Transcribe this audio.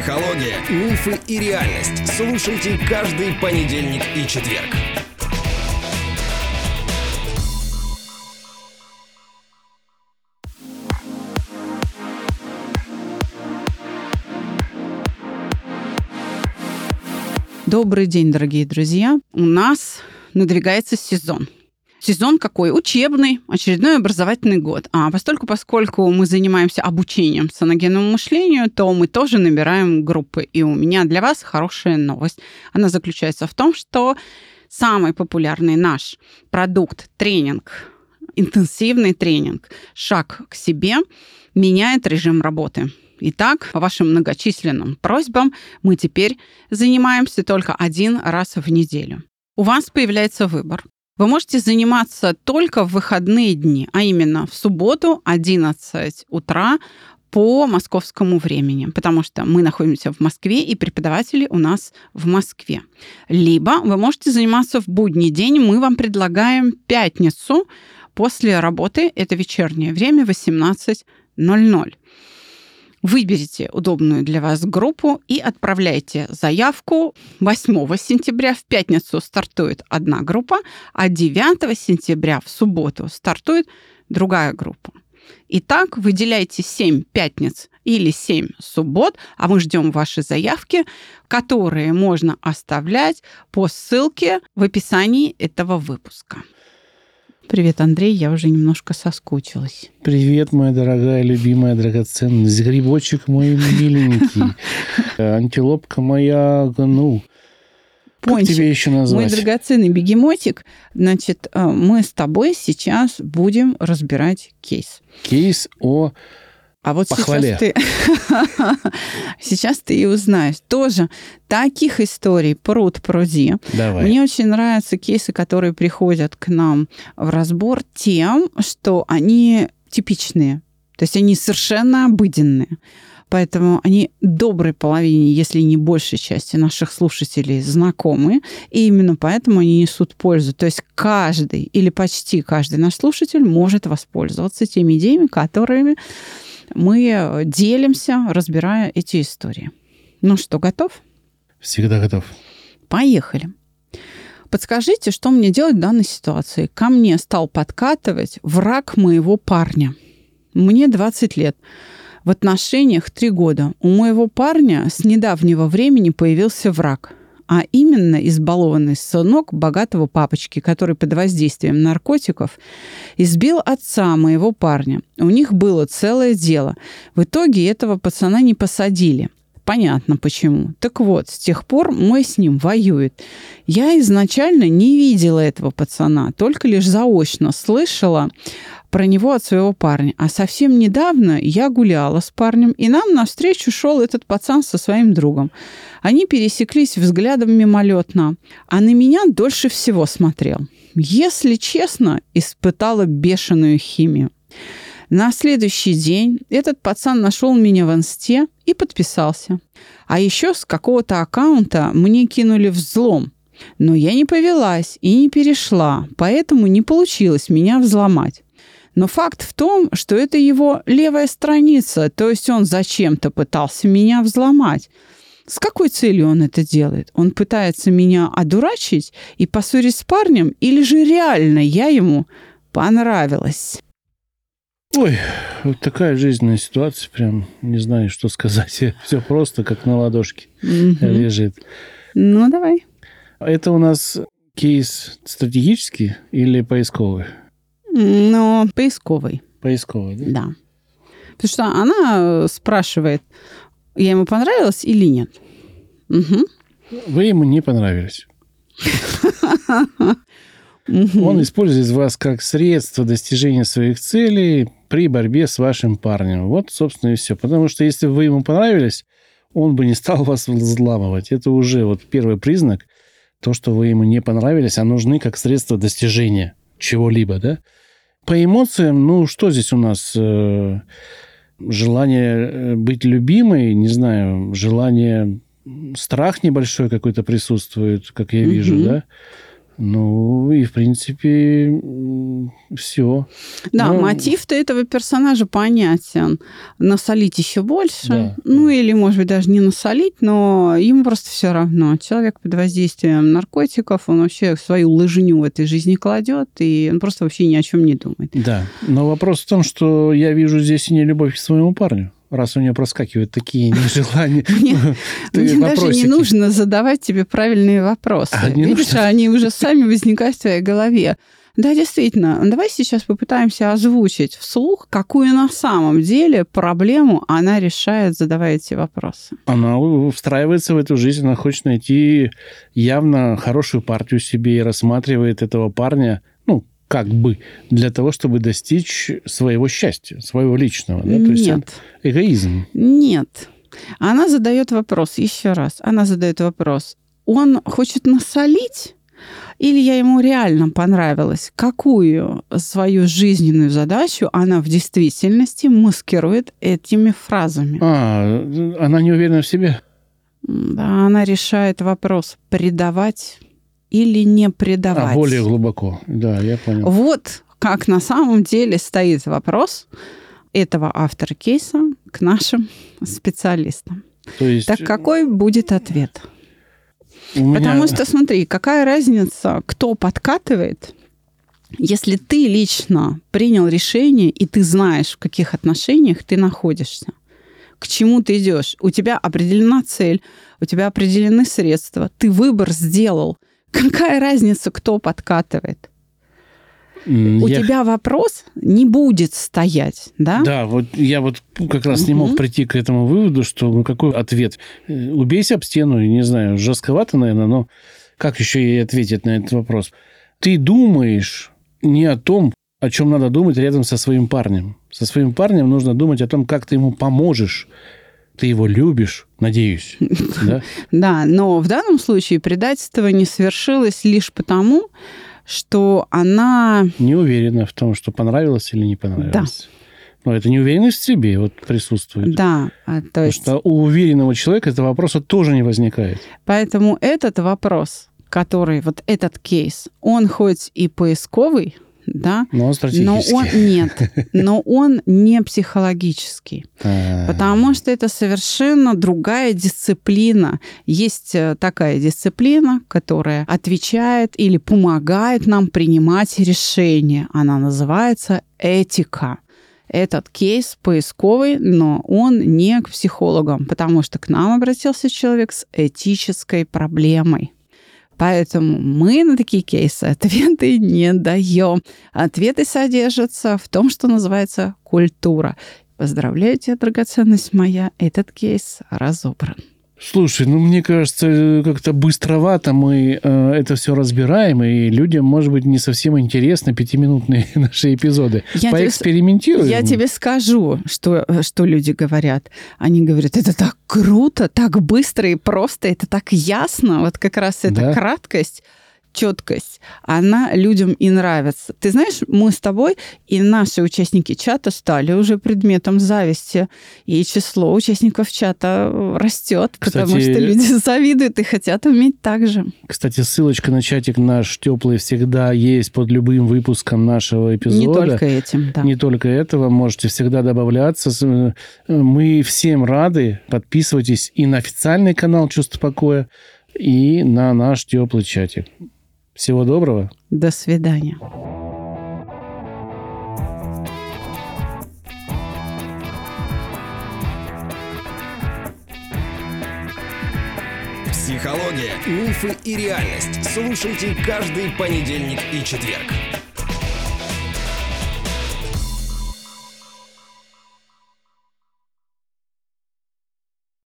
Психология, мифы и реальность. Слушайте каждый понедельник и четверг. Добрый день, дорогие друзья. У нас надвигается сезон. Сезон какой? Учебный, очередной образовательный год. А постольку, поскольку мы занимаемся обучением саногенному мышлению, то мы тоже набираем группы. И у меня для вас хорошая новость. Она заключается в том, что самый популярный наш продукт, тренинг, интенсивный тренинг «Шаг к себе» меняет режим работы. Итак, по вашим многочисленным просьбам мы теперь занимаемся только один раз в неделю. У вас появляется выбор. Вы можете заниматься только в выходные дни, а именно в субботу 11 утра по московскому времени, потому что мы находимся в Москве, и преподаватели у нас в Москве. Либо вы можете заниматься в будний день. Мы вам предлагаем пятницу после работы, это вечернее время, 18.00. Выберите удобную для вас группу и отправляйте заявку 8 сентября. В пятницу стартует одна группа, а 9 сентября в субботу стартует другая группа. Итак, выделяйте 7 пятниц или 7 суббот, а мы ждем ваши заявки, которые можно оставлять по ссылке в описании этого выпуска. Привет, Андрей, я уже немножко соскучилась. Привет, моя дорогая, любимая, драгоценность. Грибочек мой миленький. Антилопка моя, ну, как Пончик, тебе еще назвать? Мой драгоценный бегемотик. Значит, э, мы с тобой сейчас будем разбирать кейс. Кейс о А вот Похвале. сейчас ты... сейчас ты и узнаешь. Тоже таких историй пруд пруди. Давай. Мне очень нравятся кейсы, которые приходят к нам в разбор тем, что они типичные. То есть они совершенно обыденные. Поэтому они доброй половине, если не большей части наших слушателей знакомы, и именно поэтому они несут пользу. То есть каждый или почти каждый наш слушатель может воспользоваться теми идеями, которыми мы делимся, разбирая эти истории. Ну что, готов? Всегда готов. Поехали. Подскажите, что мне делать в данной ситуации? Ко мне стал подкатывать враг моего парня. Мне 20 лет. В отношениях 3 года. У моего парня с недавнего времени появился враг. А именно избалованный сынок богатого папочки, который под воздействием наркотиков избил отца моего парня. У них было целое дело. В итоге этого пацана не посадили. Понятно почему. Так вот, с тех пор мой с ним воюет. Я изначально не видела этого пацана, только лишь заочно слышала про него от своего парня. А совсем недавно я гуляла с парнем, и нам навстречу шел этот пацан со своим другом. Они пересеклись взглядом мимолетно, а на меня дольше всего смотрел. Если честно, испытала бешеную химию. На следующий день этот пацан нашел меня в инсте и подписался. А еще с какого-то аккаунта мне кинули взлом. Но я не повелась и не перешла, поэтому не получилось меня взломать. Но факт в том, что это его левая страница, то есть он зачем-то пытался меня взломать. С какой целью он это делает? Он пытается меня одурачить и поссорить с парнем, или же реально я ему понравилась? Ой, вот такая жизненная ситуация, прям не знаю, что сказать. Все просто, как на ладошке Мгм. лежит. Ну, давай. Это у нас кейс стратегический или поисковый? Но поисковый, Поисковый, да? да. Потому что она э, спрашивает, я ему понравилась или нет. Мгм. Вы ему не понравились. Он использует вас как средство достижения своих целей при борьбе с вашим парнем. Вот, собственно, и все. Потому что если бы вы ему понравились, он бы не стал вас взламывать. Это уже вот первый признак, то, что вы ему не понравились, а нужны как средство достижения чего-либо, да? По эмоциям, ну, что здесь у нас? Э, Желание э, быть любимой, не знаю, желание... Страх небольшой какой-то присутствует, как я вижу, Мгм. да? Ну, и, в принципе, все. Да, Ну, мотив-то этого персонажа понятен. Насолить еще больше. Да. Ну, или, может быть, даже не насолить, но ему просто все равно. Человек под воздействием наркотиков, он вообще свою лыжню в этой жизни кладет, и он просто вообще ни о чем не думает. Да. Но вопрос в том, что я вижу здесь и не любовь к своему парню, раз у нее проскакивают такие нежелания. Мне, Ты мне даже не нужно задавать тебе правильные вопросы. А, Видишь, они уже сами возникают в твоей голове. Да, действительно. Давай сейчас попытаемся озвучить вслух, какую на самом деле проблему она решает, задавая эти вопросы. Она встраивается в эту жизнь, она хочет найти явно хорошую партию себе и рассматривает этого парня, ну, как бы, для того, чтобы достичь своего счастья, своего личного. Да? То есть Нет, эгоизм. нет. Она задает вопрос, еще раз, она задает вопрос. Он хочет насолить или я ему реально понравилась? Какую свою жизненную задачу она в действительности маскирует этими фразами? А, она не уверена в себе. Да, она решает вопрос, предавать или не предавать. А, более глубоко. Да, я понял. Вот как на самом деле стоит вопрос этого автора кейса к нашим специалистам. То есть Так какой будет ответ? у меня- Потому что, смотри, какая разница, кто подкатывает, если ты лично принял решение, и ты знаешь, в каких отношениях ты находишься, к чему ты идешь. У тебя определена цель, у тебя определены средства, ты выбор сделал. Какая разница, кто подкатывает? У я- тебя вопрос не будет стоять, да? Да, вот я вот как раз не мог прийти к этому выводу, что ну, какой ответ. Э, Убейся об стену, не знаю, жестковато, наверное, но как еще ей ответить на этот вопрос? Ты думаешь не о том, о чем надо думать рядом со своим парнем. Со своим парнем нужно думать о том, как ты ему поможешь. Ты его любишь, надеюсь. Да? Да, но в данном случае предательство не свершилось лишь потому, что она... Не уверена в том, что понравилось или не понравилось. Но это неуверенность в себе вот присутствует. Да, а, то Потому есть... что у уверенного человека этого вопроса тоже не возникает. Поэтому этот вопрос, который, вот этот кейс, он хоть и поисковый, да, Но он но стратегический. он нет, но он не психологический. А, Потому что это совершенно другая дисциплина. Есть э, такая дисциплина, которая отвечает или помогает нам принимать решения. Она называется этика. Этот кейс поисковый, но он не к психологам, потому что к нам обратился человек с этической проблемой. Поэтому мы на такие кейсы ответы не даем. Ответы содержатся в том, что называется культура. Поздравляю тебя, драгоценность моя, этот кейс разобран. Слушай, ну мне кажется, как-то быстровато мы э, это все разбираем, и людям, может быть, не совсем интересны пятиминутные наши эпизоды. Я тебе, Поэкспериментируем. я тебе скажу, что, что люди говорят. Они говорят, это так круто, так быстро и просто, это так ясно. Вот как раз эта Да. краткость, четкость, она людям и нравится. Ты знаешь, мы с тобой и наши участники чата стали уже предметом зависти, и число участников чата растет, потому Кстати, что люди завидуют и хотят уметь так же. Кстати, ссылочка на чатик наш теплый всегда есть под любым выпуском нашего эпизода. Не только этим, да. Не только этого, можете всегда добавляться. Э, Мы всем рады. Подписывайтесь и на официальный канал «Чувство покоя», и на наш теплый чатик. Всего доброго. До свидания. Психология, мифы и реальность. Слушайте каждый понедельник и четверг.